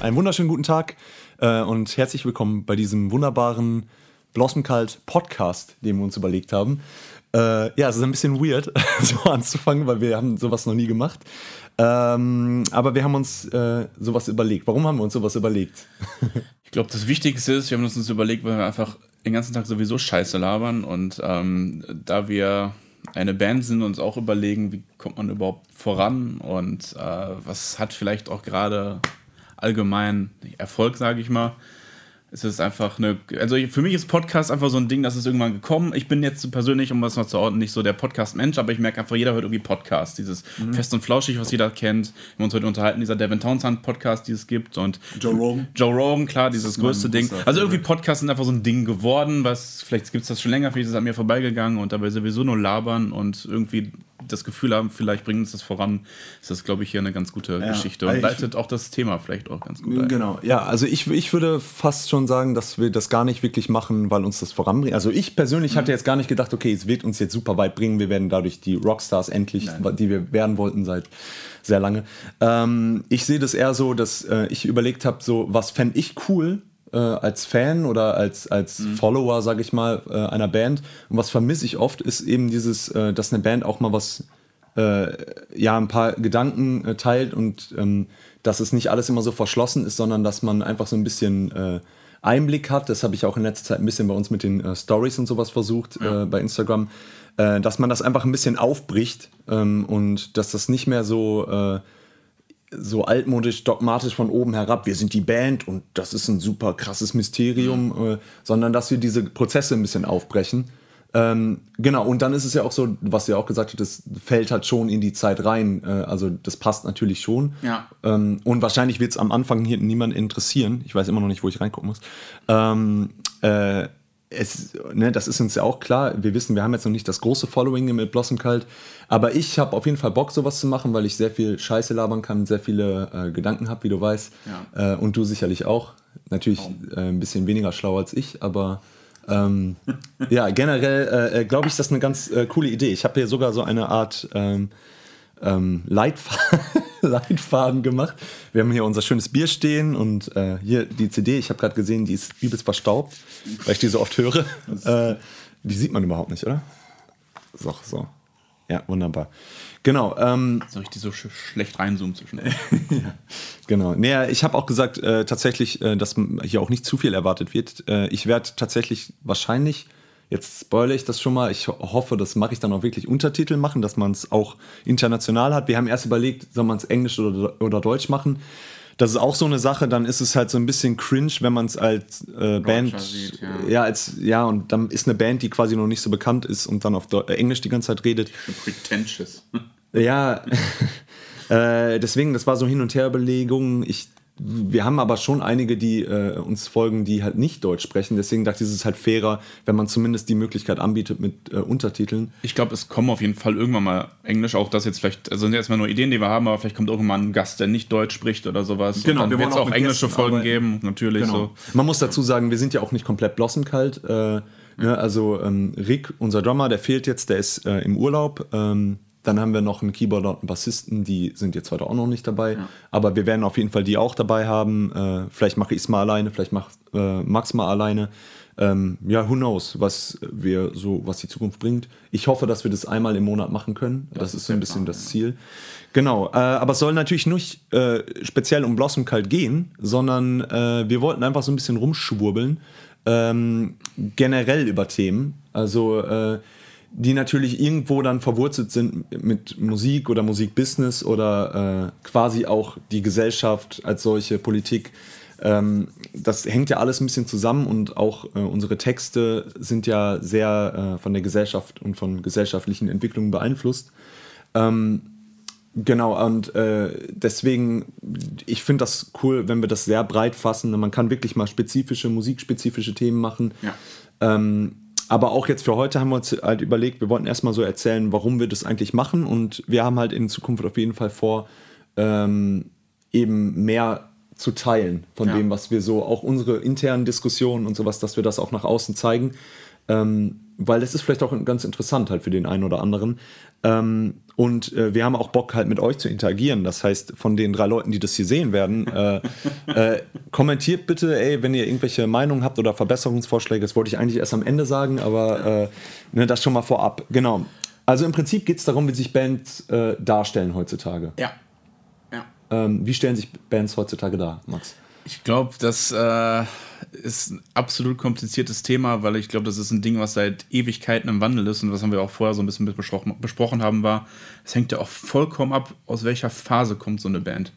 einen wunderschönen guten Tag äh, und herzlich willkommen bei diesem wunderbaren Blossom Cult Podcast, den wir uns überlegt haben. Äh, ja, es ist ein bisschen weird, so anzufangen, weil wir haben sowas noch nie gemacht. Ähm, aber wir haben uns äh, sowas überlegt. Warum haben wir uns sowas überlegt? ich glaube, das Wichtigste ist, wir haben uns überlegt, weil wir einfach den ganzen Tag sowieso Scheiße labern und ähm, da wir eine Band sind uns auch überlegen, wie kommt man überhaupt voran und äh, was hat vielleicht auch gerade allgemein Erfolg, sage ich mal. Es ist einfach eine, also für mich ist Podcast einfach so ein Ding, das ist irgendwann gekommen. Ich bin jetzt persönlich, um das mal zu ordnen, nicht so der Podcast-Mensch, aber ich merke einfach, jeder hört irgendwie Podcast. Dieses mhm. Fest und Flauschig, was jeder kennt. Wir haben uns heute unterhalten, dieser Devin Townsend-Podcast, die es gibt. Und Joe Rogan. Joe Rogan, klar, dieses größte Ding. Also irgendwie Podcasts sind einfach so ein Ding geworden, was, vielleicht gibt es das schon länger, vielleicht ist es an mir vorbeigegangen und dabei sowieso nur labern und irgendwie das Gefühl haben, vielleicht bringt uns das voran, ist das, glaube ich, hier eine ganz gute ja, Geschichte und leitet auch das Thema vielleicht auch ganz gut ein. Genau, ja, also ich, ich würde fast schon sagen, dass wir das gar nicht wirklich machen, weil uns das voranbringt. Also ich persönlich mhm. hatte jetzt gar nicht gedacht, okay, es wird uns jetzt super weit bringen, wir werden dadurch die Rockstars endlich, Nein. die wir werden wollten seit sehr lange. Ähm, ich sehe das eher so, dass äh, ich überlegt habe, so, was fände ich cool, äh, als Fan oder als, als mhm. Follower, sage ich mal, äh, einer Band. Und was vermisse ich oft, ist eben dieses, äh, dass eine Band auch mal was, äh, ja, ein paar Gedanken äh, teilt und ähm, dass es nicht alles immer so verschlossen ist, sondern dass man einfach so ein bisschen äh, Einblick hat. Das habe ich auch in letzter Zeit ein bisschen bei uns mit den Stories und sowas versucht ja. bei Instagram, dass man das einfach ein bisschen aufbricht ähm, und dass das nicht mehr so so altmodisch, dogmatisch von oben herab, wir sind die Band und das ist ein super krasses Mysterium, mhm. äh, sondern dass wir diese Prozesse ein bisschen aufbrechen. Ähm, genau, und dann ist es ja auch so, was ihr auch gesagt habt, das fällt halt schon in die Zeit rein. Äh, also das passt natürlich schon. Ja. Ähm, und wahrscheinlich wird es am Anfang hier niemand interessieren. Ich weiß immer noch nicht, wo ich reingucken muss. Ähm, äh, es, ne, das ist uns ja auch klar. Wir wissen, wir haben jetzt noch nicht das große Following mit Blossom Cult, aber ich habe auf jeden Fall Bock, sowas zu machen, weil ich sehr viel Scheiße labern kann, sehr viele äh, Gedanken habe, wie du weißt. Ja. Äh, und du sicherlich auch. Natürlich äh, ein bisschen weniger schlau als ich, aber ähm, ja, generell äh, äh, glaube ich, ist das eine ganz äh, coole Idee. Ich habe hier sogar so eine Art ähm, ähm, Leitfaden, Leitfaden gemacht. Wir haben hier unser schönes Bier stehen und äh, hier die CD. Ich habe gerade gesehen, die ist übelst verstaubt, weil ich die so oft höre. Äh, die sieht man überhaupt nicht, oder? So, so. Ja, wunderbar. Genau. Ähm, Soll ich die so sch schlecht reinzoomen zwischen? ja, genau. Naja, ich habe auch gesagt, äh, tatsächlich, äh, dass hier auch nicht zu viel erwartet wird. Äh, ich werde tatsächlich wahrscheinlich Jetzt spoilere ich das schon mal. Ich hoffe, das mache ich dann auch wirklich Untertitel machen, dass man es auch international hat. Wir haben erst überlegt, soll man es Englisch oder, oder Deutsch machen. Das ist auch so eine Sache, dann ist es halt so ein bisschen cringe, wenn man es als äh, Band. Sieht, ja. ja. als, ja, und dann ist eine Band, die quasi noch nicht so bekannt ist und dann auf äh, Englisch die ganze Zeit redet. Pretentious. ja, äh, deswegen, das war so Hin- und Herbelegung. Ich wir haben aber schon einige, die äh, uns folgen, die halt nicht Deutsch sprechen. Deswegen dachte ich, es ist halt fairer, wenn man zumindest die Möglichkeit anbietet mit äh, Untertiteln. Ich glaube, es kommen auf jeden Fall irgendwann mal Englisch, auch das jetzt vielleicht, also sind erstmal nur Ideen, die wir haben, aber vielleicht kommt irgendwann ein Gast, der nicht Deutsch spricht oder sowas. Genau, Und dann wird es auch, auch englische Gästen, Folgen geben, natürlich. Genau. So. Man muss dazu sagen, wir sind ja auch nicht komplett blossenkalt. Äh, ne? Also ähm, Rick, unser Drummer, der fehlt jetzt, der ist äh, im Urlaub. Ähm, dann haben wir noch einen Keyboarder und einen Bassisten, die sind jetzt heute auch noch nicht dabei. Ja. Aber wir werden auf jeden Fall die auch dabei haben. Äh, vielleicht mache ich es mal alleine, vielleicht macht äh, Max mal alleine. Ähm, ja, who knows, was wir so, was die Zukunft bringt. Ich hoffe, dass wir das einmal im Monat machen können. Das, das ist so ein bisschen Plan, das Ziel. Genau, äh, aber es soll natürlich nicht äh, speziell um Blossom Kalt gehen, sondern äh, wir wollten einfach so ein bisschen rumschwurbeln. Ähm, generell über Themen. Also äh, die natürlich irgendwo dann verwurzelt sind mit Musik oder Musikbusiness oder äh, quasi auch die Gesellschaft als solche, Politik. Ähm, das hängt ja alles ein bisschen zusammen und auch äh, unsere Texte sind ja sehr äh, von der Gesellschaft und von gesellschaftlichen Entwicklungen beeinflusst. Ähm, genau, und äh, deswegen, ich finde das cool, wenn wir das sehr breit fassen. Man kann wirklich mal spezifische, musikspezifische Themen machen. Ja. Ähm, aber auch jetzt für heute haben wir uns halt überlegt, wir wollten erstmal so erzählen, warum wir das eigentlich machen. Und wir haben halt in Zukunft auf jeden Fall vor, ähm, eben mehr zu teilen von ja. dem, was wir so, auch unsere internen Diskussionen und sowas, dass wir das auch nach außen zeigen. Ähm, weil das ist vielleicht auch ganz interessant halt für den einen oder anderen. Ähm, und äh, wir haben auch Bock halt mit euch zu interagieren. Das heißt, von den drei Leuten, die das hier sehen werden, äh, äh, kommentiert bitte, ey, wenn ihr irgendwelche Meinungen habt oder Verbesserungsvorschläge. Das wollte ich eigentlich erst am Ende sagen, aber äh, ne, das schon mal vorab. Genau. Also im Prinzip geht es darum, wie sich Bands äh, darstellen heutzutage. Ja. ja. Ähm, wie stellen sich Bands heutzutage dar, Max? Ich glaube, das äh, ist ein absolut kompliziertes Thema, weil ich glaube, das ist ein Ding, was seit Ewigkeiten im Wandel ist und was wir auch vorher so ein bisschen besprochen, besprochen haben, war, es hängt ja auch vollkommen ab, aus welcher Phase kommt so eine Band.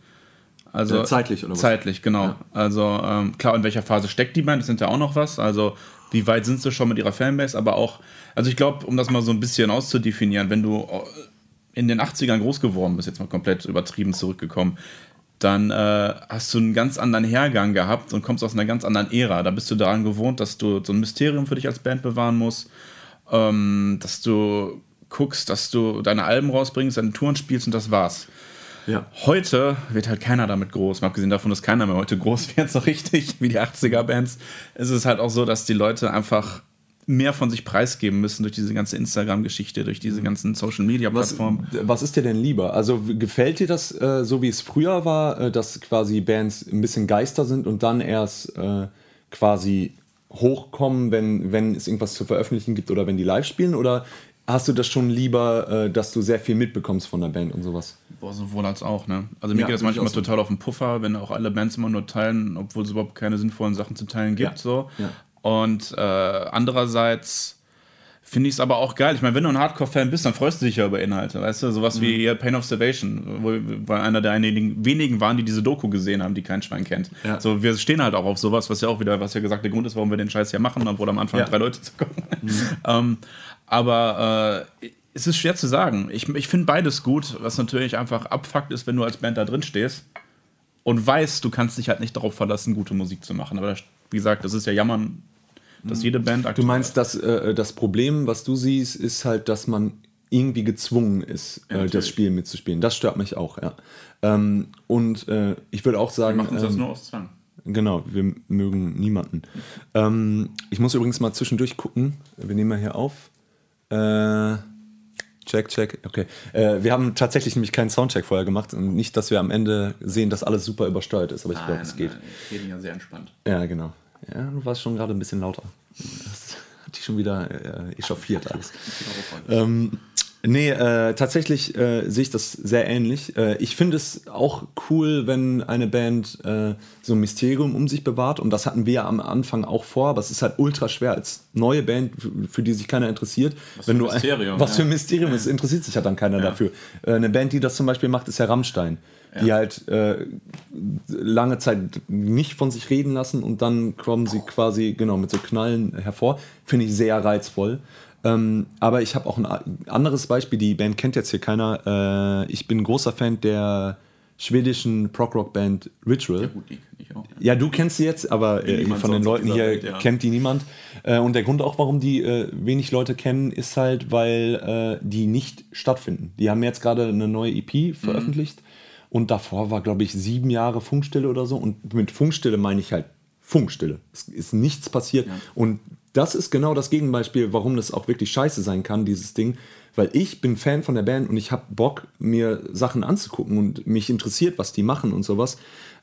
Also ja, zeitlich oder was? Zeitlich, genau. Ja. Also ähm, klar, in welcher Phase steckt die Band, das sind ja auch noch was. Also wie weit sind sie schon mit ihrer Fanbase, aber auch, also ich glaube, um das mal so ein bisschen auszudefinieren, wenn du in den 80ern groß geworden bist, jetzt mal komplett übertrieben zurückgekommen, dann äh, hast du einen ganz anderen Hergang gehabt und kommst aus einer ganz anderen Ära. Da bist du daran gewohnt, dass du so ein Mysterium für dich als Band bewahren musst, ähm, dass du guckst, dass du deine Alben rausbringst, deine Touren spielst und das war's. Ja. Heute wird halt keiner damit groß. Mal abgesehen davon, dass keiner mehr heute groß wird, so richtig wie die 80er-Bands, ist es halt auch so, dass die Leute einfach mehr von sich preisgeben müssen durch diese ganze Instagram-Geschichte, durch diese mhm. ganzen Social-Media-Plattformen. Was, was, ist dir denn lieber? Also gefällt dir das äh, so, wie es früher war, äh, dass quasi Bands ein bisschen Geister sind und dann erst äh, quasi hochkommen, wenn, wenn es irgendwas zu veröffentlichen gibt oder wenn die live spielen? Oder hast du das schon lieber, äh, dass du sehr viel mitbekommst von der Band und sowas? Boah, sowohl als auch, ne? Also mir ja, geht das manchmal so. total auf den Puffer, wenn auch alle Bands immer nur teilen, obwohl es überhaupt keine sinnvollen Sachen zu teilen gibt. Ja. So. Ja. Und äh, andererseits finde ich es aber auch geil. Ich meine, wenn du ein Hardcore-Fan bist, dann freust du dich ja über Inhalte. Weißt du, sowas mhm. wie Pain of Salvation, wo wir einer der einigen, wenigen waren, die diese Doku gesehen haben, die kein Schwein kennt. Ja. So, wir stehen halt auch auf sowas, was ja auch wieder, was ja gesagt der Grund ist, warum wir den Scheiß hier machen, obwohl am Anfang ja. drei Leute zu kommen. Mhm. ähm, aber äh, es ist schwer zu sagen. Ich, ich finde beides gut, was natürlich einfach abfuckt ist, wenn du als Band da drin stehst und weißt, du kannst dich halt nicht darauf verlassen, gute Musik zu machen. Aber wie gesagt, das ist ja Jammern dass jede Band Du meinst, dass äh, das Problem, was du siehst, ist halt, dass man irgendwie gezwungen ist, ja, äh, das Spiel mitzuspielen. Das stört mich auch, ja. Ähm, und äh, ich würde auch sagen. Wir machen ähm, das nur aus Zwang. Genau, wir mögen niemanden. Ähm, ich muss übrigens mal zwischendurch gucken. Wir nehmen mal hier auf. Äh, check, check. Okay. Äh, wir haben tatsächlich nämlich keinen Soundcheck vorher gemacht und nicht, dass wir am Ende sehen, dass alles super übersteuert ist, aber ich glaube, es geht. Nein, wir reden ja sehr entspannt. Ja, genau. Ja, du warst schon gerade ein bisschen lauter. Das hat dich schon wieder äh, echauffiert alles. ähm, nee, äh, tatsächlich äh, sehe ich das sehr ähnlich. Äh, ich finde es auch cool, wenn eine Band äh, so ein Mysterium um sich bewahrt. Und das hatten wir am Anfang auch vor, aber es ist halt ultra schwer als neue Band, für die sich keiner interessiert. Was wenn für ein Mysterium. was für ein Mysterium ist, interessiert sich halt dann keiner ja. dafür. Äh, eine Band, die das zum Beispiel macht, ist ja Rammstein die halt äh, lange Zeit nicht von sich reden lassen und dann kommen sie quasi genau mit so Knallen hervor. Finde ich sehr reizvoll. Ähm, aber ich habe auch ein anderes Beispiel, die Band kennt jetzt hier keiner. Äh, ich bin großer Fan der schwedischen Prog-Rock-Band Ritual. Ja, gut, die ich auch. Ja. ja, du kennst sie jetzt, aber äh, von den Leuten hier Welt, ja. kennt die niemand. Äh, und der Grund auch, warum die äh, wenig Leute kennen, ist halt, weil äh, die nicht stattfinden. Die haben jetzt gerade eine neue EP veröffentlicht. Mhm und davor war, glaube ich, sieben Jahre Funkstille oder so. Und mit Funkstille meine ich halt Funkstille. Es ist nichts passiert. Ja. Und das ist genau das Gegenbeispiel, warum das auch wirklich scheiße sein kann, dieses Ding. Weil ich bin Fan von der Band und ich habe Bock, mir Sachen anzugucken und mich interessiert, was die machen und sowas.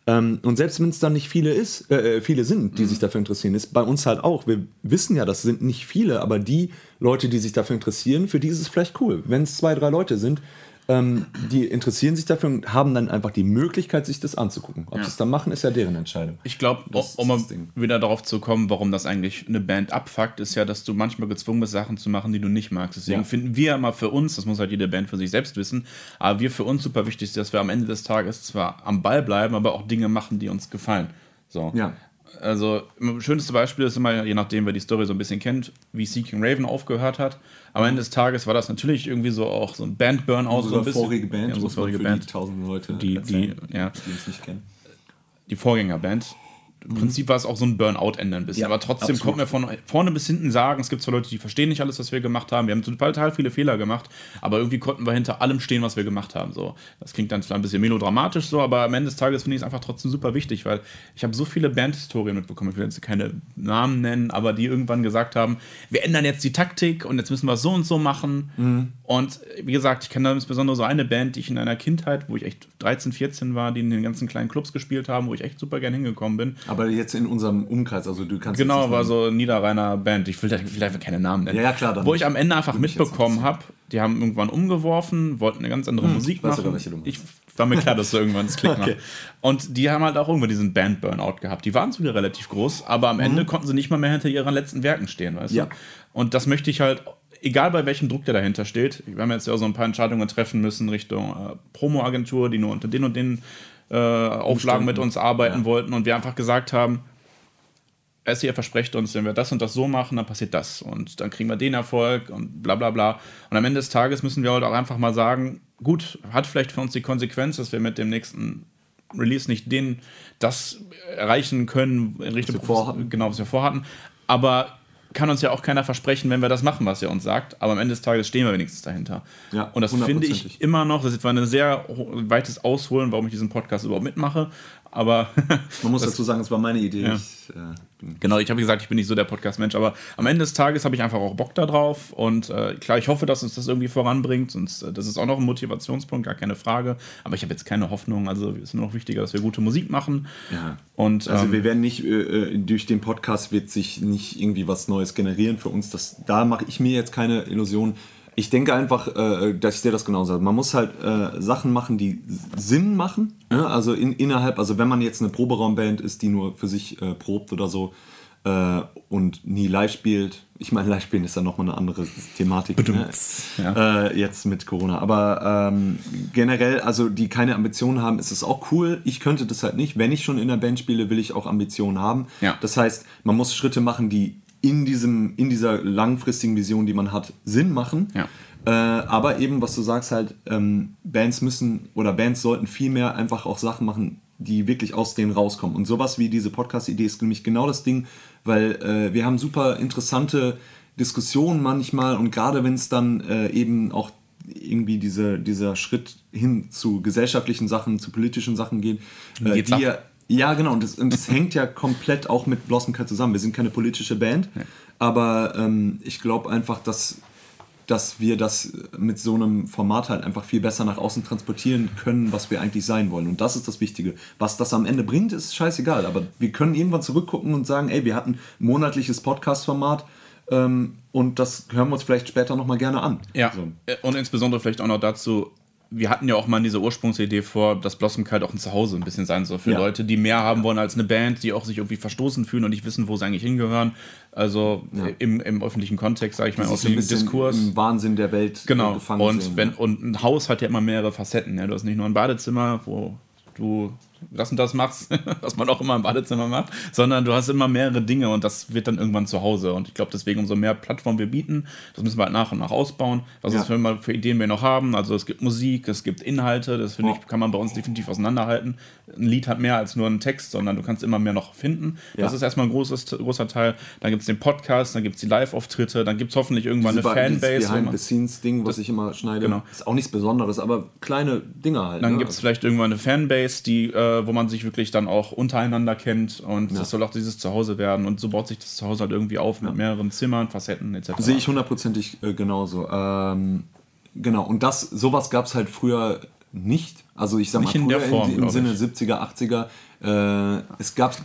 Ähm, und selbst wenn es dann nicht viele ist, äh, äh, viele sind, die mhm. sich dafür interessieren, ist bei uns halt auch. Wir wissen ja, das sind nicht viele, aber die Leute, die sich dafür interessieren, für die ist es vielleicht cool. Wenn es zwei, drei Leute sind, ähm, die interessieren sich dafür und haben dann einfach die Möglichkeit, sich das anzugucken. Ob ja. sie es dann machen, ist ja deren Entscheidung. Ich glaube, um mal wieder darauf zu kommen, warum das eigentlich eine Band abfuckt, ist ja, dass du manchmal gezwungen bist, Sachen zu machen, die du nicht magst. Deswegen ja. finden wir immer für uns, das muss halt jede Band für sich selbst wissen, aber wir für uns super wichtig ist, dass wir am Ende des Tages zwar am Ball bleiben, aber auch Dinge machen, die uns gefallen. So. Ja. Also, schönste Beispiel ist immer, je nachdem, wer die Story so ein bisschen kennt, wie Seeking Raven aufgehört hat. Am Ende des Tages war das natürlich irgendwie so auch so ein Band-Burnout. So ein bisschen. vorige Band, ja, unsere vorige Band. Die tausend Leute, die, die, ja, die uns nicht kennen. Die Vorgängerband. Im Prinzip war es auch so ein Burnout-Ende ein bisschen. Ja, aber trotzdem absolut. konnten wir von vorne bis hinten sagen, es gibt zwar Leute, die verstehen nicht alles, was wir gemacht haben. Wir haben total viele Fehler gemacht, aber irgendwie konnten wir hinter allem stehen, was wir gemacht haben. So, das klingt dann zwar ein bisschen melodramatisch so, aber am Ende des Tages finde ich es einfach trotzdem super wichtig, weil ich habe so viele Bandhistorien mitbekommen. Ich will jetzt keine Namen nennen, aber die irgendwann gesagt haben, wir ändern jetzt die Taktik und jetzt müssen wir so und so machen. Mhm. Und wie gesagt, ich kenne da insbesondere so eine Band, die ich in einer Kindheit, wo ich echt 13, 14 war, die in den ganzen kleinen Clubs gespielt haben, wo ich echt super gern hingekommen bin. Aber jetzt in unserem Umkreis, also du kannst. Genau, war so ein niederreiner Band. Ich will da vielleicht keine Namen nennen. Ja, ja klar. wo ich am Ende einfach mitbekommen habe, die haben irgendwann umgeworfen, wollten eine ganz andere hm, Musik machen. Sogar, welche ich war mir klar, dass du irgendwann das Klick okay. Und die haben halt auch irgendwann diesen Band-Burnout gehabt. Die waren sogar relativ groß, aber am mhm. Ende konnten sie nicht mal mehr hinter ihren letzten Werken stehen, weißt ja. du? Und das möchte ich halt egal bei welchem Druck der dahinter steht, wir haben jetzt ja so ein paar Entscheidungen treffen müssen Richtung äh, Promo-Agentur, die nur unter den und den äh, Auflagen mit uns arbeiten ja. wollten und wir einfach gesagt haben, es ihr versprecht uns, wenn wir das und das so machen, dann passiert das und dann kriegen wir den Erfolg und bla bla bla. Und am Ende des Tages müssen wir halt auch einfach mal sagen, gut, hat vielleicht für uns die Konsequenz, dass wir mit dem nächsten Release nicht den das erreichen können in Richtung was wir vorhatten. genau was wir vorhatten, aber kann uns ja auch keiner versprechen, wenn wir das machen, was er uns sagt. Aber am Ende des Tages stehen wir wenigstens dahinter. Ja, und das finde ich immer noch, das war ein sehr weites Ausholen, warum ich diesen Podcast überhaupt mitmache. Aber man muss dazu sagen, es war meine Idee. Ja. Ich, äh, genau, ich habe gesagt, ich bin nicht so der Podcast-Mensch, aber am Ende des Tages habe ich einfach auch Bock darauf und äh, klar, ich hoffe, dass uns das irgendwie voranbringt. Und äh, das ist auch noch ein Motivationspunkt, gar keine Frage. Aber ich habe jetzt keine Hoffnung. Also es ist nur noch wichtiger, dass wir gute Musik machen. Ja. Und, also ähm, wir werden nicht äh, äh, durch den Podcast wird sich nicht irgendwie was Neues generieren für uns. Das, da mache ich mir jetzt keine Illusionen ich denke einfach, äh, dass ich dir das genau sage. Man muss halt äh, Sachen machen, die Sinn machen. Ja? Also in, innerhalb, also wenn man jetzt eine Proberaumband ist, die nur für sich äh, probt oder so äh, und nie live spielt. Ich meine, live spielen ist dann nochmal eine andere Thematik ne? ja. Äh, jetzt mit Corona. Aber ähm, generell, also die keine Ambitionen haben, ist es auch cool. Ich könnte das halt nicht. Wenn ich schon in der Band spiele, will ich auch Ambitionen haben. Ja. Das heißt, man muss Schritte machen, die in, diesem, in dieser langfristigen Vision, die man hat, Sinn machen. Ja. Äh, aber eben, was du sagst, halt, ähm, Bands müssen oder Bands sollten viel mehr einfach auch Sachen machen, die wirklich aus denen rauskommen. Und sowas wie diese Podcast-Idee ist nämlich genau das Ding, weil äh, wir haben super interessante Diskussionen manchmal und gerade wenn es dann äh, eben auch irgendwie diese, dieser Schritt hin zu gesellschaftlichen Sachen, zu politischen Sachen geht, äh, die ja ja, genau. Und das, und das hängt ja komplett auch mit Blossom Cat zusammen. Wir sind keine politische Band, ja. aber ähm, ich glaube einfach, dass, dass wir das mit so einem Format halt einfach viel besser nach außen transportieren können, was wir eigentlich sein wollen. Und das ist das Wichtige. Was das am Ende bringt, ist scheißegal. Aber wir können irgendwann zurückgucken und sagen, ey, wir hatten ein monatliches Podcast-Format. Ähm, und das hören wir uns vielleicht später nochmal gerne an. Ja, so. und insbesondere vielleicht auch noch dazu, wir hatten ja auch mal diese Ursprungsidee vor, dass Blossom Kite auch ein Zuhause ein bisschen sein soll für ja. Leute, die mehr haben wollen als eine Band, die auch sich irgendwie verstoßen fühlen und nicht wissen, wo sie eigentlich hingehören. Also ja. im, im öffentlichen Kontext, sage ich mal, aus dem Diskurs. Im Wahnsinn der Welt genau. gefangen und sehen, wenn, Und ein Haus hat ja immer mehrere Facetten. Ja? Du hast nicht nur ein Badezimmer, wo du das und das machst, was man auch immer im Badezimmer macht, sondern du hast immer mehrere Dinge und das wird dann irgendwann zu Hause. Und ich glaube, deswegen umso mehr Plattformen wir bieten, das müssen wir halt nach und nach ausbauen. Was ja. für, für Ideen wir noch haben. Also es gibt Musik, es gibt Inhalte, das finde ich, kann man bei uns definitiv auseinanderhalten. Ein Lied hat mehr als nur einen Text, sondern du kannst immer mehr noch finden. Ja. Das ist erstmal ein großes, großer Teil. Dann gibt es den Podcast, dann gibt es die Live-Auftritte, dann gibt es hoffentlich irgendwann Diese eine Fanbase. Das Behind-the-Scenes-Ding, was ich immer schneide, genau. ist auch nichts Besonderes, aber kleine Dinge halt. Dann ne? gibt es vielleicht irgendwann eine Fanbase, die, äh, wo man sich wirklich dann auch untereinander kennt und ja. das soll auch dieses Zuhause werden und so baut sich das Zuhause halt irgendwie auf mit mehreren Zimmern, Facetten etc. Sehe ich hundertprozentig äh, genauso. Ähm, genau, und das, sowas gab es halt früher nicht. Also ich sag nicht mal früher in Form, im Sinne ich. 70er, 80er. Äh, es gab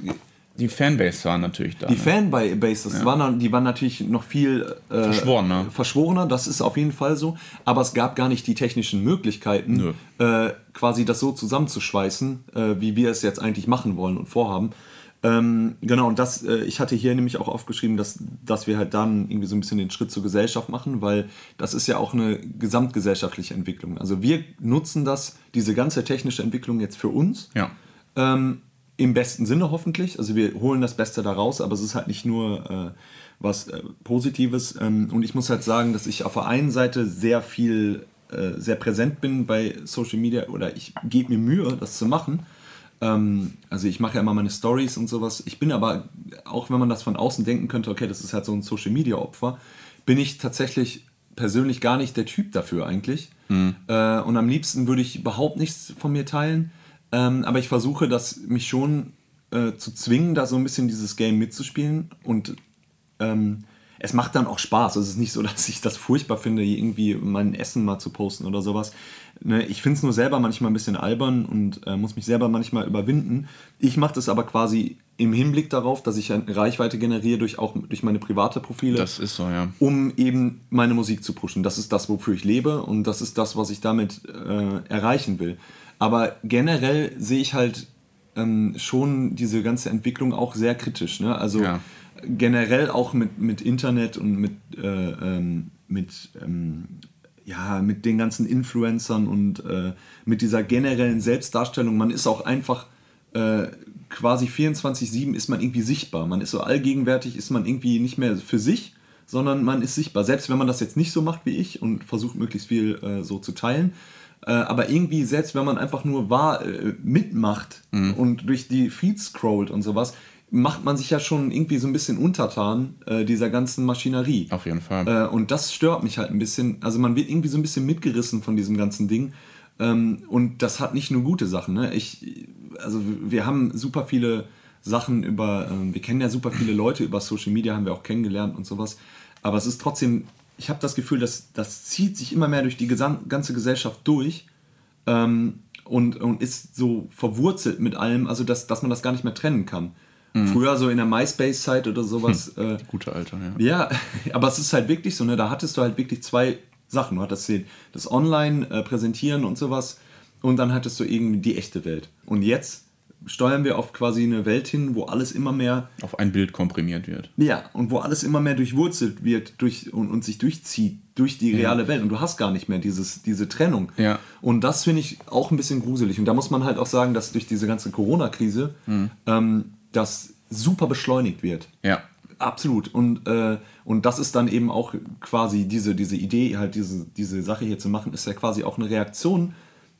die Fanbase war natürlich da. Die ne? Fanbase, das ja. waren, die waren natürlich noch viel äh, verschworener. verschworener, das ist auf jeden Fall so. Aber es gab gar nicht die technischen Möglichkeiten, äh, quasi das so zusammenzuschweißen, äh, wie wir es jetzt eigentlich machen wollen und vorhaben. Ähm, genau, und das, äh, ich hatte hier nämlich auch aufgeschrieben, dass, dass wir halt dann irgendwie so ein bisschen den Schritt zur Gesellschaft machen, weil das ist ja auch eine gesamtgesellschaftliche Entwicklung. Also wir nutzen das, diese ganze technische Entwicklung jetzt für uns. Ja. Ähm, im besten Sinne hoffentlich. Also wir holen das Beste daraus, aber es ist halt nicht nur äh, was äh, Positives. Ähm, und ich muss halt sagen, dass ich auf der einen Seite sehr viel, äh, sehr präsent bin bei Social Media oder ich gebe mir Mühe, das zu machen. Ähm, also ich mache ja immer meine Stories und sowas. Ich bin aber, auch wenn man das von außen denken könnte, okay, das ist halt so ein Social-Media-Opfer, bin ich tatsächlich persönlich gar nicht der Typ dafür eigentlich. Mhm. Äh, und am liebsten würde ich überhaupt nichts von mir teilen. Ähm, aber ich versuche, das mich schon äh, zu zwingen, da so ein bisschen dieses Game mitzuspielen. Und ähm, es macht dann auch Spaß. Es ist nicht so, dass ich das furchtbar finde, irgendwie mein Essen mal zu posten oder sowas. Ne, ich finde es nur selber manchmal ein bisschen albern und äh, muss mich selber manchmal überwinden. Ich mache das aber quasi im Hinblick darauf, dass ich eine Reichweite generiere durch auch durch meine private Profile. Das ist so, ja. Um eben meine Musik zu pushen. Das ist das, wofür ich lebe und das ist das, was ich damit äh, erreichen will. Aber generell sehe ich halt ähm, schon diese ganze Entwicklung auch sehr kritisch. Ne? Also ja. generell auch mit, mit Internet und mit, äh, ähm, mit ähm, ja, mit den ganzen Influencern und äh, mit dieser generellen Selbstdarstellung, man ist auch einfach äh, quasi 24-7 ist man irgendwie sichtbar. Man ist so allgegenwärtig, ist man irgendwie nicht mehr für sich, sondern man ist sichtbar. Selbst wenn man das jetzt nicht so macht wie ich und versucht möglichst viel äh, so zu teilen. Äh, aber irgendwie, selbst wenn man einfach nur wahr äh, mitmacht mhm. und durch die Feeds scrollt und sowas, macht man sich ja schon irgendwie so ein bisschen untertan äh, dieser ganzen Maschinerie. Auf jeden Fall. Äh, und das stört mich halt ein bisschen. Also man wird irgendwie so ein bisschen mitgerissen von diesem ganzen Ding. Ähm, und das hat nicht nur gute Sachen. Ne? Ich, also wir haben super viele Sachen über, ähm, wir kennen ja super viele Leute über Social Media, haben wir auch kennengelernt und sowas. Aber es ist trotzdem, ich habe das Gefühl, dass das zieht sich immer mehr durch die ganze Gesellschaft durch. Ähm, und, und ist so verwurzelt mit allem, also dass, dass man das gar nicht mehr trennen kann. Mhm. Früher so in der MySpace-Zeit oder sowas. Hm, äh, gute Alter, ja. Ja, aber es ist halt wirklich so, ne? Da hattest du halt wirklich zwei Sachen. Du hattest das Online-Präsentieren äh, und sowas und dann hattest du irgendwie die echte Welt. Und jetzt steuern wir auf quasi eine Welt hin, wo alles immer mehr auf ein Bild komprimiert wird. Ja, und wo alles immer mehr durchwurzelt wird durch, und, und sich durchzieht durch die reale ja. Welt. Und du hast gar nicht mehr dieses, diese Trennung. Ja. Und das finde ich auch ein bisschen gruselig. Und da muss man halt auch sagen, dass durch diese ganze Corona-Krise mhm. ähm, das super beschleunigt wird. Ja. Absolut. Und, äh, und das ist dann eben auch quasi diese, diese Idee, halt diese, diese Sache hier zu machen, ist ja quasi auch eine Reaktion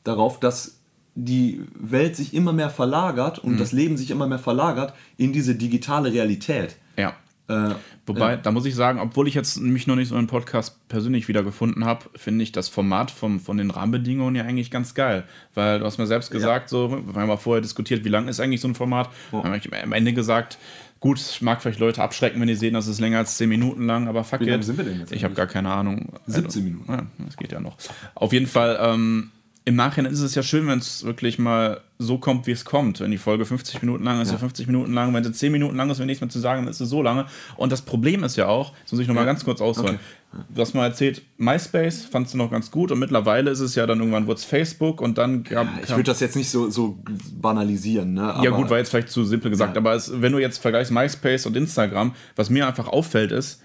darauf, dass die Welt sich immer mehr verlagert und mhm. das Leben sich immer mehr verlagert in diese digitale Realität. Ja. Äh, Wobei, äh, da muss ich sagen, obwohl ich jetzt mich noch nicht so im Podcast persönlich wiedergefunden habe, finde ich das Format vom, von den Rahmenbedingungen ja eigentlich ganz geil. Weil du hast mir selbst gesagt, ja. so, wir haben ja vorher diskutiert, wie lang ist eigentlich so ein Format. Oh. Haben wir am Ende gesagt, gut, ich mag vielleicht Leute abschrecken, wenn die sehen, dass es länger als 10 Minuten lang, aber fuck Wie lange sind wir denn jetzt? Ich habe gar keine Ahnung. 17 Minuten. Ja, das geht ja noch. Auf jeden Fall, ähm, im Nachhinein ist es ja schön, wenn es wirklich mal so kommt, wie es kommt. Wenn die Folge 50 Minuten lang ist, ja. 50 Minuten lang. Wenn sie 10 Minuten lang ist, wenn nichts mehr zu sagen, dann ist sie so lange. Und das Problem ist ja auch, das muss ich nochmal ja. ganz kurz ausholen. Okay. Du hast mal erzählt, MySpace fandst du noch ganz gut und mittlerweile ist es ja dann irgendwann wurde es Facebook und dann gab, ja, Ich würde das jetzt nicht so, so banalisieren, ne? Aber ja, gut, war jetzt vielleicht zu simpel gesagt, aber es, wenn du jetzt vergleichst MySpace und Instagram, was mir einfach auffällt, ist,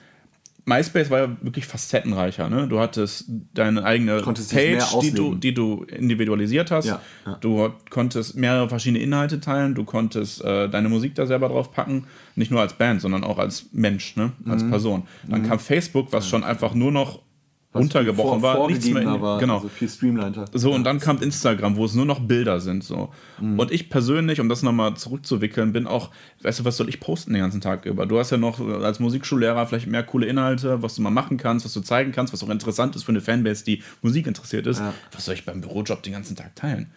MySpace war ja wirklich facettenreicher. Ne? Du hattest deine eigene Page, die du, die du individualisiert hast. Ja, ja. Du konntest mehrere verschiedene Inhalte teilen. Du konntest äh, deine Musik da selber drauf packen. Nicht nur als Band, sondern auch als Mensch, ne? als mhm. Person. Dann mhm. kam Facebook, was schon einfach nur noch runtergebrochen war, nichts mehr in, war, genau. Also viel streamliner. So, und dann kam Instagram, wo es nur noch Bilder sind. So. Mhm. Und ich persönlich, um das nochmal zurückzuwickeln, bin auch, weißt du, was soll ich posten den ganzen Tag über? Du hast ja noch als Musikschullehrer vielleicht mehr coole Inhalte, was du mal machen kannst, was du zeigen kannst, was auch interessant ist für eine Fanbase, die Musik interessiert ist. Ja. Was soll ich beim Bürojob den ganzen Tag teilen?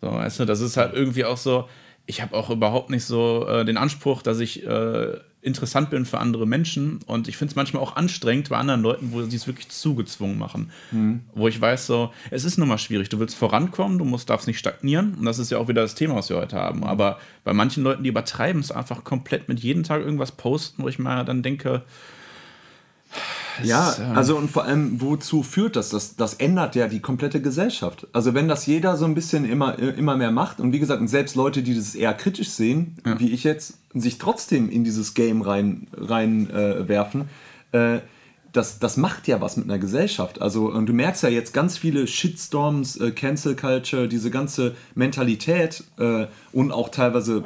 So, weißt du, das ist halt irgendwie auch so, ich habe auch überhaupt nicht so äh, den Anspruch, dass ich äh, interessant bin für andere Menschen. Und ich finde es manchmal auch anstrengend bei anderen Leuten, wo sie es wirklich zugezwungen machen. Mhm. Wo ich weiß, so, es ist nun mal schwierig. Du willst vorankommen, du musst, darfst nicht stagnieren. Und das ist ja auch wieder das Thema, was wir heute haben. Aber bei manchen Leuten, die übertreiben es einfach komplett mit jedem Tag irgendwas posten, wo ich mal dann denke, ja, ähm, also und vor allem, wozu führt das? das? Das ändert ja die komplette Gesellschaft. Also wenn das jeder so ein bisschen immer, immer mehr macht und wie gesagt, selbst Leute, die das eher kritisch sehen, ja. wie ich jetzt, sich trotzdem in dieses Game rein, rein äh, werfen, äh, das, das macht ja was mit einer Gesellschaft. Also, und du merkst ja jetzt ganz viele Shitstorms, äh, Cancel Culture, diese ganze Mentalität äh, und auch teilweise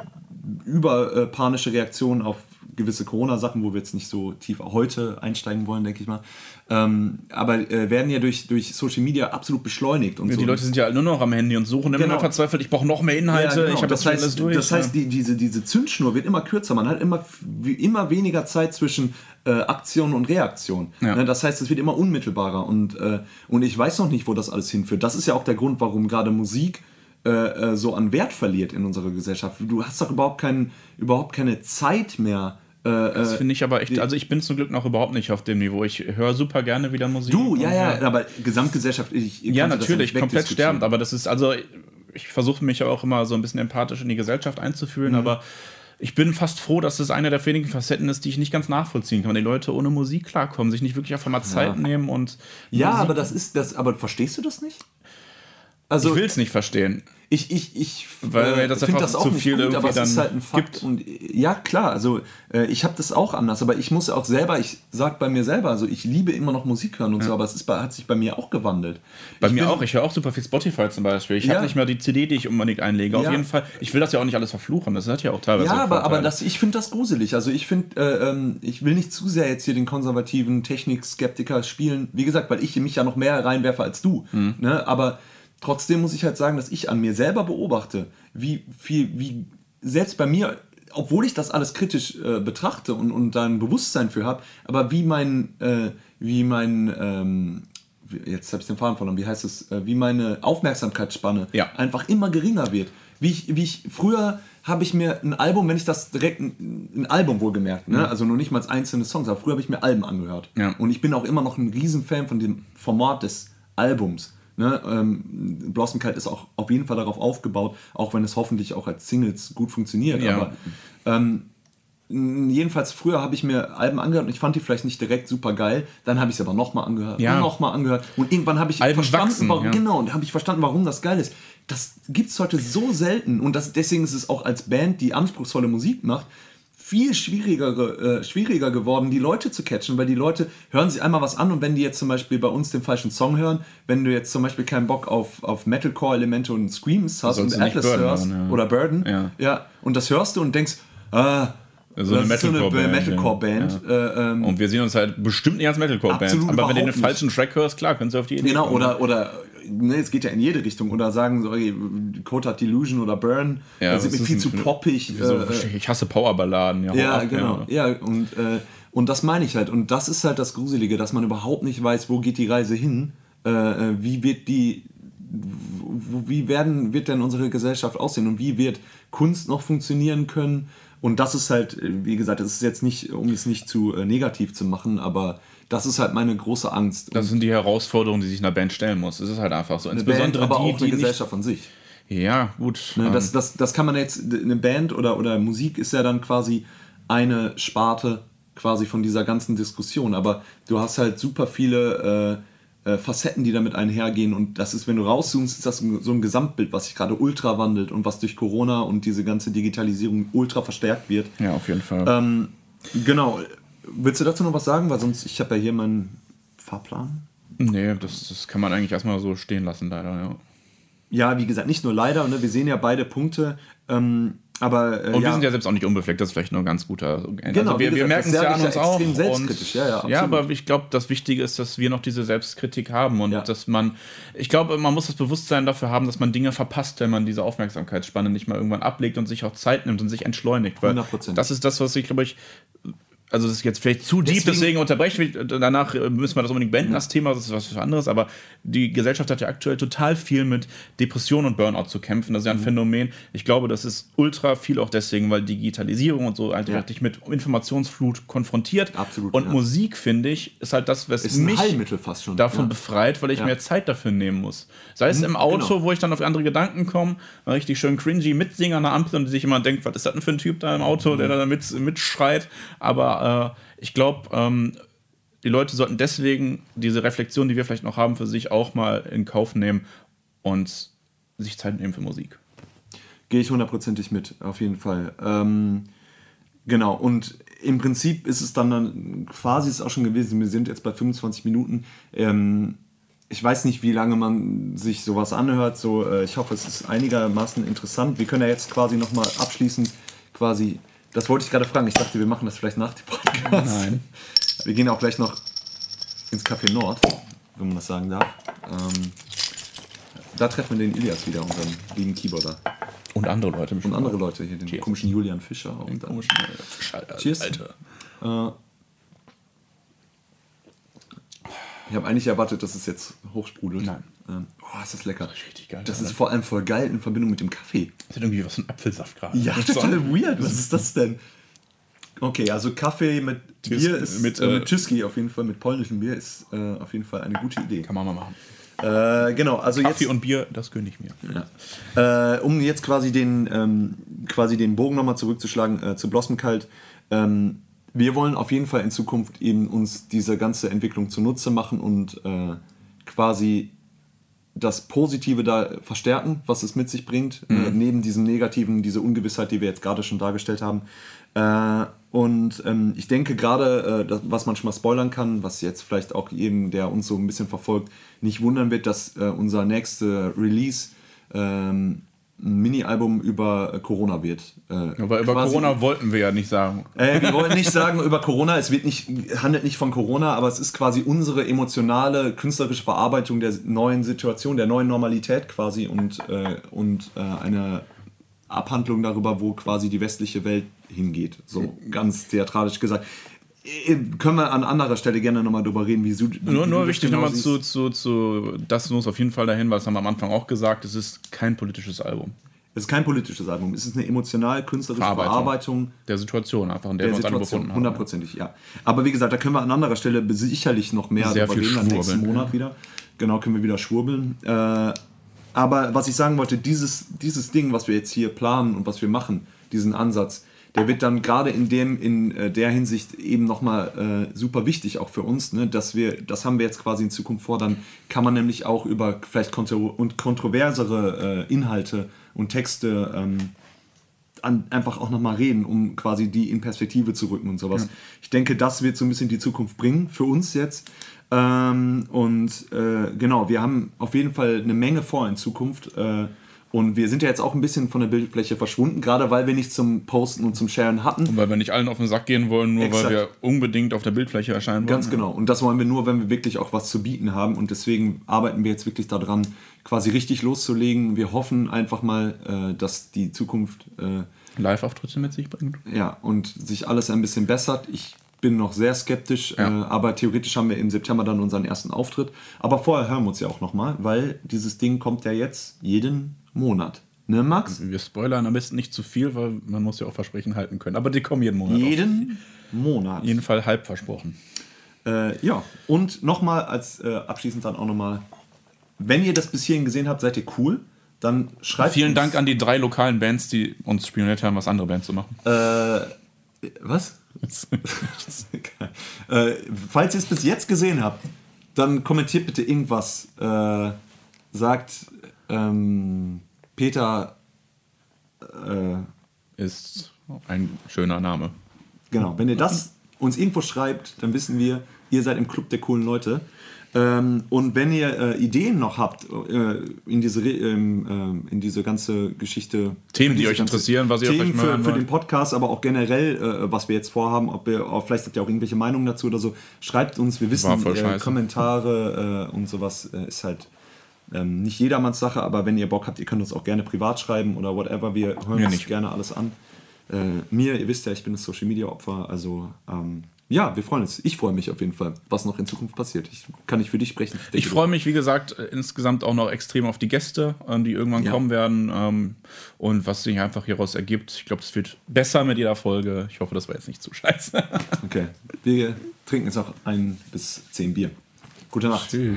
über äh, Reaktionen auf gewisse Corona-Sachen, wo wir jetzt nicht so tief heute einsteigen wollen, denke ich mal. Ähm, aber äh, werden ja durch, durch Social Media absolut beschleunigt. Und ja, so. Die Leute sind ja nur noch am Handy und suchen immer genau. verzweifelt, ich brauche noch mehr Inhalte, ja, genau. ich habe das, das heißt, alles durch. Das heißt, die, diese, diese Zündschnur wird immer kürzer, man hat immer, immer weniger Zeit zwischen äh, Aktion und Reaktion. Ja. Ne, das heißt, es wird immer unmittelbarer und, äh, und ich weiß noch nicht, wo das alles hinführt. Das ist ja auch der Grund, warum gerade Musik äh, äh, so an Wert verliert in unserer Gesellschaft. Du hast doch überhaupt, kein, überhaupt keine Zeit mehr. Äh, das äh, finde ich aber echt, also ich bin zum Glück noch überhaupt nicht auf dem Niveau. Ich höre super gerne wieder Musik. Du, ja, ja, aber gesamtgesellschaftlich. Ja, natürlich, komplett sterbend, aber das ist, also ich versuche mich auch immer so ein bisschen empathisch in die Gesellschaft einzufühlen, mhm. aber ich bin fast froh, dass es eine der wenigen Facetten ist, die ich nicht ganz nachvollziehen kann. Wenn die Leute ohne Musik klarkommen, sich nicht wirklich einfach mal Zeit ja. nehmen und. Ja, Musik aber das ist das, aber verstehst du das nicht? Also, ich will es nicht verstehen. Ich, ich, ich äh, finde das auch zu viel gut, aber es ist halt ein Fakt. Gibt. Und ja, klar, also äh, ich habe das auch anders, aber ich muss auch selber, ich sag bei mir selber, also ich liebe immer noch Musik hören und ja. so, aber es ist bei, hat sich bei mir auch gewandelt. Bei ich mir bin, auch, ich höre auch super viel Spotify zum Beispiel. Ich ja. habe nicht mehr die CD, die ich unbedingt einlege. Auf jeden Fall, ich will das ja auch nicht alles verfluchen, das hat ja auch teilweise. Ja, aber, aber das, ich finde das gruselig. Also ich finde, äh, ähm, ich will nicht zu sehr jetzt hier den konservativen Technik-Skeptiker spielen, wie gesagt, weil ich mich ja noch mehr reinwerfe als du. Mhm. Ne? Aber Trotzdem muss ich halt sagen, dass ich an mir selber beobachte, wie viel, wie selbst bei mir, obwohl ich das alles kritisch äh, betrachte und, und da ein Bewusstsein für habe, aber wie mein, äh, wie mein, ähm, jetzt habe ich den Faden verloren, wie heißt es, äh, wie meine Aufmerksamkeitsspanne ja. einfach immer geringer wird. Wie ich, wie ich früher habe ich mir ein Album, wenn ich das direkt, ein, ein Album wohlgemerkt, ne? Mhm. also nur nicht mal als einzelne Songs, aber früher habe ich mir Alben angehört. Ja. Und ich bin auch immer noch ein Riesenfan von dem Format des Albums. Ne, ähm, Blossom Kite ist auch auf jeden Fall darauf aufgebaut, auch wenn es hoffentlich auch als Singles gut funktioniert. Ja. Aber ähm, jedenfalls früher habe ich mir Alben angehört und ich fand die vielleicht nicht direkt super geil. Dann habe ich sie aber nochmal angehört ja. und nochmal angehört. Und irgendwann habe ich Alben verstanden, wachsen, warum, ja. genau, und habe ich verstanden, warum das geil ist. Das gibt es heute so selten und das, deswegen ist es auch als Band, die anspruchsvolle Musik macht, viel schwieriger, äh, schwieriger geworden, die Leute zu catchen, weil die Leute hören sich einmal was an und wenn die jetzt zum Beispiel bei uns den falschen Song hören, wenn du jetzt zum Beispiel keinen Bock auf, auf Metalcore-Elemente und Screams hast und Atlas hörst ja. oder Burden, ja. ja, und das hörst du und denkst, ah, so eine Metalcore-Band. Metalcore Band, ja. äh, ähm, und wir sehen uns halt bestimmt nicht als Metalcore-Band. Aber wenn du den falschen Track hörst, klar, kannst du auf die Idee Genau, kommen. oder, oder ne, es geht ja in jede Richtung. Oder sagen, sorry, Code hat Delusion oder Burn. Ja, das ist mir viel zu poppig. So, äh, ich hasse Powerballaden. Ja, ja ab, genau. Ja, ja und, äh, und das meine ich halt. Und das ist halt das Gruselige, dass man überhaupt nicht weiß, wo geht die Reise hin. Äh, äh wie wird die wie werden, wird denn unsere Gesellschaft aussehen und wie wird Kunst noch funktionieren können? Und das ist halt, wie gesagt, das ist jetzt nicht, um es nicht zu äh, negativ zu machen, aber das ist halt meine große Angst. Das sind die Herausforderungen, die sich einer Band stellen muss. Es ist halt einfach so. Insbesondere Band, aber die, auch die eine Gesellschaft an sich. Ja, gut. Ne, das, ähm, das, das kann man jetzt, eine Band oder, oder Musik ist ja dann quasi eine Sparte quasi von dieser ganzen Diskussion. Aber du hast halt super viele äh, äh, Facetten, die damit einhergehen. Und das ist, wenn du rauszoomst, ist das so ein Gesamtbild, was sich gerade ultra wandelt und was durch Corona und diese ganze Digitalisierung ultra verstärkt wird. Ja, auf jeden Fall. Ähm, genau. Willst du dazu noch was sagen? Weil sonst, ich habe ja hier meinen Fahrplan. Nee, das, das kann man eigentlich erstmal so stehen lassen, leider, ja. Ja, wie gesagt, nicht nur leider, ne? wir sehen ja beide Punkte. Ähm, aber, äh, und wir ja. sind ja selbst auch nicht unbefleckt, das ist vielleicht nur ein ganz guter. Genau, also wir, wir merken es ja an uns auch. Selbstkritisch. Und, ja, ja, ja, aber ich glaube, das Wichtige ist, dass wir noch diese Selbstkritik haben und ja. dass man, ich glaube, man muss das Bewusstsein dafür haben, dass man Dinge verpasst, wenn man diese Aufmerksamkeitsspanne nicht mal irgendwann ablegt und sich auch Zeit nimmt und sich entschleunigt. Weil 100%. das ist das, was ich, glaube ich, also das ist jetzt vielleicht zu deep, deswegen, deswegen unterbreche ich, danach müssen wir das unbedingt beenden, ja. das Thema, das ist was anderes, aber die Gesellschaft hat ja aktuell total viel mit Depression und Burnout zu kämpfen, das ist ja ein mhm. Phänomen. Ich glaube, das ist ultra viel auch deswegen, weil Digitalisierung und so halt ja. dich mit Informationsflut konfrontiert. Absolut. Und ja. Musik, finde ich, ist halt das, was mich davon befreit, weil ich mir Zeit dafür nehmen muss. Sei es mhm, im Auto, genau. wo ich dann auf andere Gedanken komme, richtig schön cringy mitsingen an der Ampel und sich immer denkt, was ist das denn für ein Typ da im Auto, mhm. der da mit, mitschreit, aber äh, ich glaube, ähm, die Leute sollten deswegen diese Reflexion, die wir vielleicht noch haben, für sich auch mal in Kauf nehmen und sich Zeit nehmen für Musik. Gehe ich hundertprozentig mit, auf jeden Fall. Ähm, genau, und im Prinzip ist es dann, dann quasi ist auch schon gewesen, wir sind jetzt bei 25 Minuten. Ähm, ich weiß nicht, wie lange man sich sowas anhört. So, äh, ich hoffe, es ist einigermaßen interessant. Wir können ja jetzt quasi nochmal abschließend quasi Das wollte ich gerade fragen. Ich dachte, wir machen das vielleicht nach dem Podcast. Nein. Wir gehen auch gleich noch ins Café Nord, wenn man das sagen darf. Ähm, da treffen wir den Ilias wieder, unseren lieben Keyboarder. Und andere Leute. Und andere Leute hier, den Cheers. komischen Julian Fischer. Und dann, Komischen, äh, Scheiße, Cheers. Alter. äh, ich habe eigentlich erwartet, dass es jetzt hochsprudelt. Nein. Ähm, oh, ist das lecker. Richtig geil. Das Alter. ist vor allem voll geil in Verbindung mit dem Kaffee. Das hat irgendwie was von Apfelsaft gerade. Ja, Das ist total so- weird. Was ist das denn? Okay, also Kaffee mit Tschüss- Bier ist mit, äh, äh, mit Tschüsski auf jeden Fall, mit polnischem Bier ist äh, auf jeden Fall eine gute Idee. Kann man mal machen. Äh, genau, also Kaffee jetzt, und Bier, das gönne ich mir. ja. äh, um jetzt quasi den, ähm, quasi den Bogen nochmal zurückzuschlagen äh, zu Blossom Kalt. Ähm, wir wollen auf jeden Fall in Zukunft eben uns diese ganze Entwicklung zunutze machen und äh, quasi das Positive da verstärken, was es mit sich bringt, äh, neben diesem Negativen, diese Ungewissheit, die wir jetzt gerade schon dargestellt haben. Äh, und ähm, ich denke gerade, äh, das, was man schon mal spoilern kann, was jetzt vielleicht auch jedem, der uns so ein bisschen verfolgt, nicht wundern wird, dass äh, unser nächster Release ähm, ein Mini-Album über äh, Corona wird. Äh, Aber über quasi- Corona wollten wir ja nicht sagen. äh, wir wollen nicht sagen über Corona, es wird nicht, handelt nicht von Corona, aber es ist quasi unsere emotionale, künstlerische Verarbeitung der neuen Situation, der neuen Normalität quasi und, äh, und äh, eine Abhandlung darüber, wo quasi die westliche Welt hingeht. So ganz theatralisch gesagt. Äh, Können wir an anderer Stelle gerne nochmal drüber reden, wie wie Nur, nur wichtig genau nochmal zu, siehst. zu, zu, das muss auf jeden Fall dahin, weil das haben wir am Anfang auch gesagt, es ist kein politisches Album. Es ist kein politisches Album, es ist eine emotional-künstlerische Verarbeitung. Verarbeitung Der Situation einfach, in der, der wir uns alle befunden haben. hundertprozentig, ja. Aber wie gesagt, da können wir an anderer Stelle sicherlich noch mehr Sehr drüber reden, dann nächsten Monat wieder. Genau, können wir wieder schwurbeln. Äh, aber was ich sagen wollte, dieses, dieses Ding, was wir jetzt hier planen und was wir machen, diesen Ansatz, der wird dann gerade in dem in äh, der Hinsicht eben nochmal äh, super wichtig auch für uns, ne, dass wir, das haben wir jetzt quasi in Zukunft vor, dann kann man nämlich auch über vielleicht kontro und kontroversere äh, Inhalte und Texte ähm, an, einfach auch nochmal reden, um quasi die in Perspektive zu rücken und sowas. Ich denke, das wird so ein bisschen die Zukunft bringen für uns jetzt. Ähm, und äh, genau, wir haben auf jeden Fall eine Menge vor in Zukunft. Äh, und wir sind ja jetzt auch ein bisschen von der Bildfläche verschwunden, gerade weil wir nichts zum Posten und zum Sharen hatten. Und weil wir nicht allen auf den Sack gehen wollen, nur Exakt. weil wir unbedingt auf der Bildfläche erscheinen wollen. Ganz genau. Und das wollen wir nur, wenn wir wirklich auch was zu bieten haben. Und deswegen arbeiten wir jetzt wirklich daran, quasi richtig loszulegen. Wir hoffen einfach mal, äh, dass die Zukunft äh, Live-Auftritte mit sich bringt. ja, und sich alles ein bisschen bessert. Ich bin noch sehr skeptisch, Ja. äh, aber theoretisch haben wir im September dann unseren ersten Auftritt. Aber vorher hören wir uns ja auch nochmal, weil dieses Ding kommt ja jetzt jeden Monat. Ne, Max? Wir spoilern am besten nicht zu viel, weil man muss ja auch Versprechen halten können. Aber die kommen jeden Monat. Auf Jeden Monat. jeden Fall halb versprochen. Äh, ja, und nochmal als äh, abschließend dann auch nochmal, wenn ihr das bis hierhin gesehen habt, seid ihr cool. Dann schreibt Vielen uns, Dank an die drei lokalen Bands, die uns spioniert haben, was andere Bands zu machen. Äh, was? Äh, falls ihr es bis jetzt gesehen habt, dann kommentiert bitte irgendwas. Äh, sagt ähm, Peter, äh, Ist ein schöner Name. genau, wenn ihr das uns irgendwo schreibt, dann wissen wir, ihr seid im Club der coolen Leute. Ähm, und wenn ihr äh, Ideen noch habt äh, in, diese, ähm, ähm, in diese ganze Geschichte, Themen, die euch interessieren, was ihr Themen mal für, für den Podcast, aber auch generell, äh, was wir jetzt vorhaben, ob wir, auch vielleicht habt ihr auch irgendwelche Meinungen dazu oder so, schreibt uns, wir wissen, äh. Kommentare äh, und sowas äh, ist halt ähm, nicht jedermanns Sache, aber wenn ihr Bock habt, ihr könnt uns auch gerne privat schreiben oder whatever, wir hören uns nicht. gerne alles an. Äh, mir, ihr wisst ja, ich bin das Social Media Opfer, also ähm, ja, wir freuen uns. Ich freue mich auf jeden Fall, was noch in Zukunft passiert. Ich kann nicht für dich sprechen. denke, Ich freue mich, wie gesagt, äh, insgesamt auch noch extrem auf die Gäste, ähm, die irgendwann Ja. kommen werden ähm, und was sich einfach hieraus ergibt. Ich glaube, es wird besser mit jeder Folge. Ich hoffe, das war jetzt nicht zu scheiße. Okay, wir trinken jetzt noch ein bis zehn Bier. Gute Nacht. Tschüss.